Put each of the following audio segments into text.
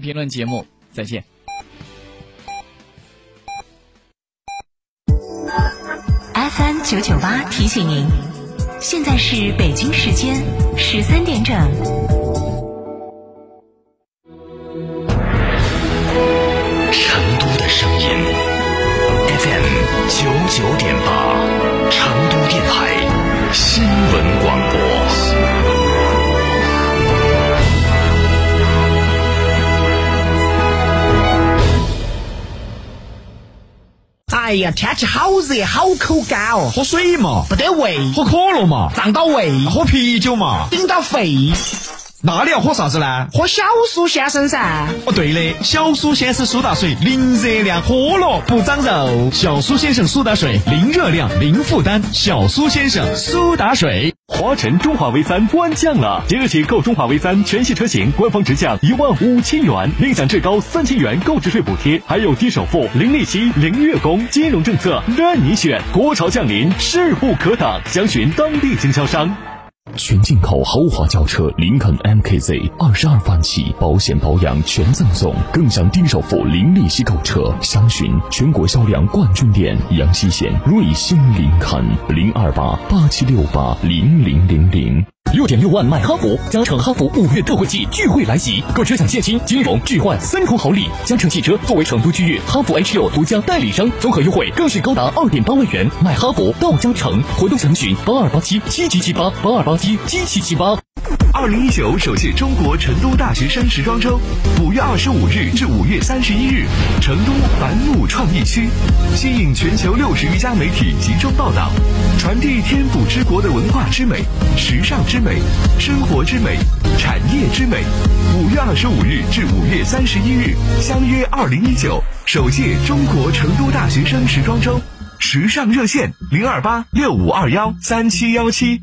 评论节目再见。FM 九九八提醒您，现在是北京时间十三点整。成都的声音，FM 九点八，成都电台新闻广播。哎呀，天气好热，好口干哦，喝水嘛，不得胃；喝可乐嘛，胀到胃；喝啤酒嘛，顶到肺。那你要喝啥子呢？喝小苏先生噻。哦，对的，小苏先生苏打水，零热量，喝了不长肉。小苏先生苏打水，零热量，零负担。小苏先生苏打水。华晨中华 V 三官降了，即日起购中华 V 三全系车型，官方直降一万五千元，另享最高三千元购置税补贴，还有低首付、零利息、零月供，金融政策任你选。国潮降临，势不可挡，详询当地经销商。全进口豪华轿车林肯 MKZ，二十二万起，保险保养全赠送，更享低首付、零利息购车。详询全国销量冠军店阳西县瑞星林肯零二八八七六八零零零零。六点六万买哈弗，嘉诚哈弗五月特惠季聚会来袭，购车享现金、金融置换三重好礼。嘉诚汽车作为成都区域哈弗 H 六独家代理商，综合优惠更是高达二点八万元。买哈弗到嘉诚，活动详询八二八七七七七八八二八七七七七八。二零一九首届中国成都大学生时装周，五月二十五日至五月三十一日，成都繁木创意区，吸引全球六十余家媒体集中报道，传递天府之国的文化之美、时尚之美、生活之美、产业之美。五月二十五日至五月三十一日，相约二零一九首届中国成都大学生时装周，时尚热线零二八六五二幺三七幺七。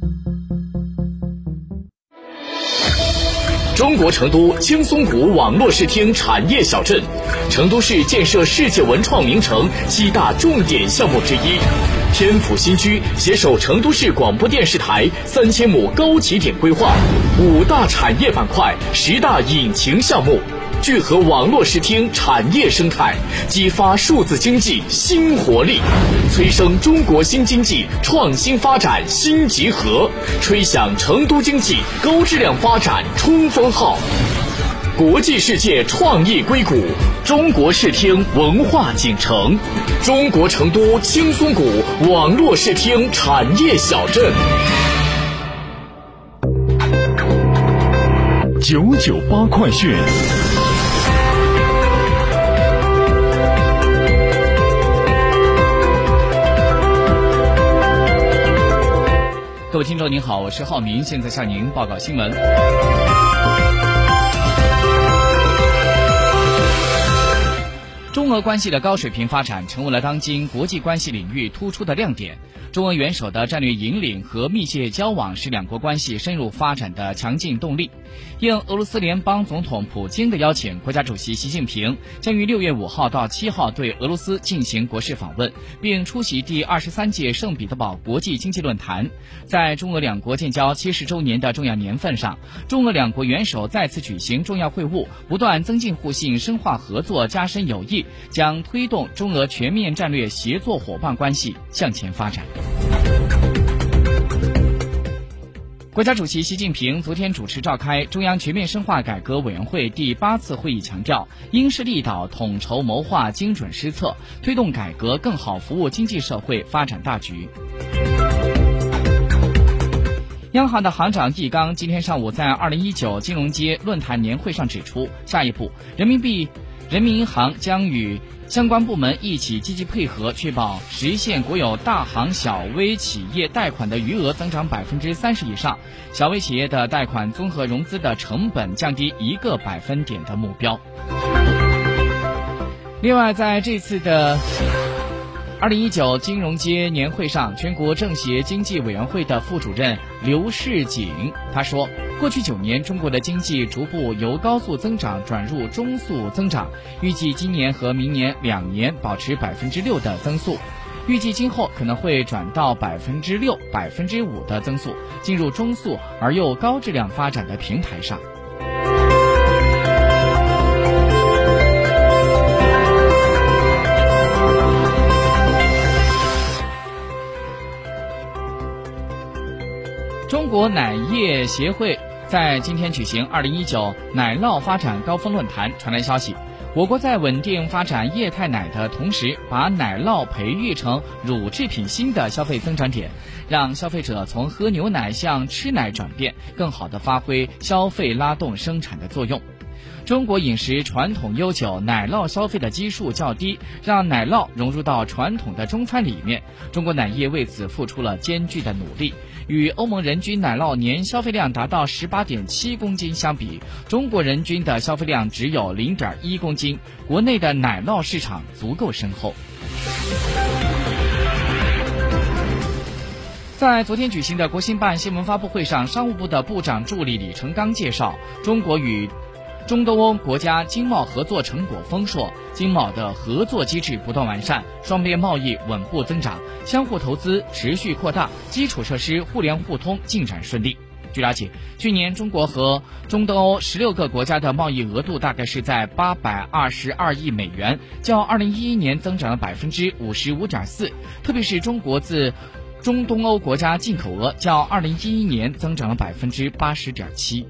中国成都青松谷网络视听产业小镇，成都市建设世界文创名城七大重点项目之一。天府新区携手成都市广播电视台三千亩高起点规划，五大产业板块，十大引擎项目。聚合网络视听产业生态，激发数字经济新活力，催生中国新经济创新发展新集合，吹响成都经济高质量发展冲锋号。国际世界创意硅谷，中国视听文化锦城，中国成都轻松谷网络视听产业小镇。九九八快讯。各位听众您好，我是浩明，现在向您报告新闻。中俄关系的高水平发展成为了当今国际关系领域突出的亮点。中俄元首的战略引领和密切交往是两国关系深入发展的强劲动力。应俄罗斯联邦总统普京的邀请，国家主席习近平将于六月五号到七号对俄罗斯进行国事访问，并出席第二十三届圣彼得堡国际经济论坛。在中俄两国建交七十周年的重要年份上，中俄两国元首再次举行重要会晤，不断增进互信、深化合作、加深友谊，将推动中俄全面战略协作伙伴关系向前发展。国家主席习近平昨天主持召开中央全面深化改革委员会第八次会议，强调因势利导、统筹谋划、精准施策，推动改革更好服务经济社会发展大局。央行的行长易纲今天上午在二零一九金融街论坛年会上指出，下一步人民币人民银行将与相关部门一起积极配合，确保实现国有大行小微企业贷款的余额增长百分之三十以上，小微企业的贷款综合融资的成本降低一个百分点的目标。另外，在这次的。二零一九金融街年会上，全国政协经济委员会的副主任刘世锦他说，过去九年，中国的经济逐步由高速增长转入中速增长，预计今年和明年两年保持百分之六的增速，预计今后可能会转到百分之六、百分之五的增速，进入中速而又高质量发展的平台上。国奶业协会在今天举行二零一九奶酪发展高峰论坛，传来消息，我国在稳定发展液态奶的同时，把奶酪培育成乳制品新的消费增长点，让消费者从喝牛奶向吃奶转变，更好的发挥消费拉动生产的作用。中国饮食传统悠久，奶酪消费的基数较低，让奶酪融入到传统的中餐里面。中国奶业为此付出了艰巨的努力。与欧盟人均奶酪年消费量达到十八点七公斤相比，中国人均的消费量只有零点一公斤，国内的奶酪市场足够深厚。在昨天举行的国新办新闻发布会上，商务部的部长助理李成刚介绍，中国与中东欧国家经贸合作成果丰硕，经贸的合作机制不断完善，双边贸易稳步增长，相互投资持续扩大，基础设施互联互通进展顺利。据了解，去年中国和中东欧十六个国家的贸易额度大概是在八百二十二亿美元，较二零一一年增长了百分之五十五点四，特别是中国自中东欧国家进口额较二零一一年增长了百分之八十点七。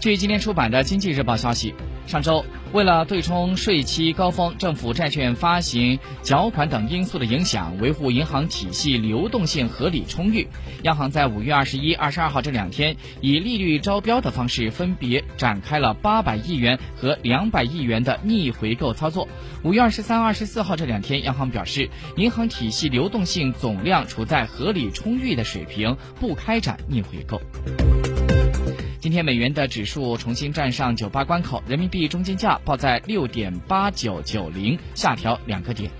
据今天出版的《经济日报》消息，上周为了对冲税期高峰政府债券发行、缴款等因素的影响，维护银行体系流动性合理充裕，央行在五月二十一、二十二号这两天以利率招标的方式，分别展开了八百亿元和两百亿元的逆回购操作。五月二十三、二十四号这两天，央行表示，银行体系流动性总量处在合理充裕的水平，不开展逆回购。今天美元的指数重新站上九八关口，人民币中间价报在六点八九九零，下调两个点。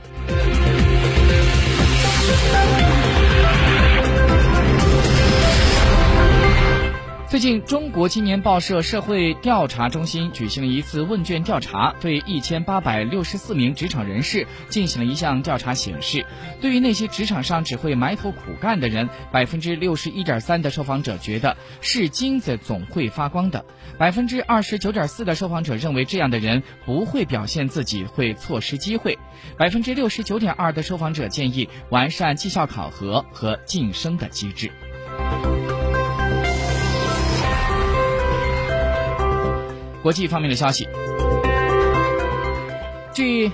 最近，中国青年报社社会调查中心举行了一次问卷调查，对一千八百六十四名职场人士进行了一项调查，显示，对于那些职场上只会埋头苦干的人，百分之六十一点三的受访者觉得是金子总会发光的，百分之二十九点四的受访者认为这样的人不会表现自己会错失机会，百分之六十九点二的受访者建议完善绩效考核和晋升的机制。国际方面的消息，据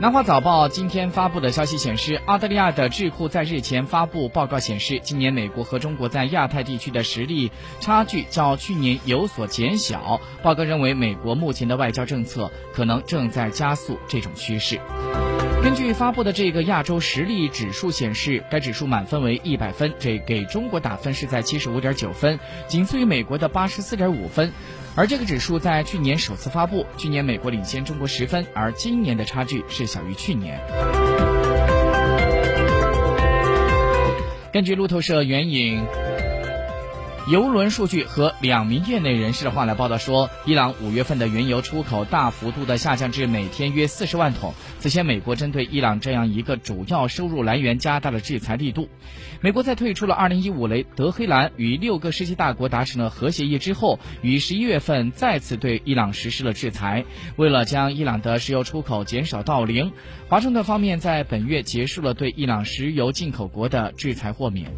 南华早报今天发布的消息显示，澳大利亚的智库在日前发布报告显示，今年美国和中国在亚太地区的实力差距较去年有所减小。报告认为，美国目前的外交政策可能正在加速这种趋势。根据发布的这个亚洲实力指数显示，该指数满分为一百分，这给中国打分是在七十五点九分，仅次于美国的八十四点五分。而这个指数在去年首次发布，去年美国领先中国十分，而今年的差距是小于去年。根据路透社援引。油轮数据和两名业内人士的话来报道说，伊朗五月份的原油出口大幅度的下降至每天约四十万桶。此前，美国针对伊朗这样一个主要收入来源加大了制裁力度。美国在退出了二零一五雷德黑兰与六个世界大国达成了核协议之后，于十一月份再次对伊朗实施了制裁。为了将伊朗的石油出口减少到零，华盛顿方面在本月结束了对伊朗石油进口国的制裁豁免。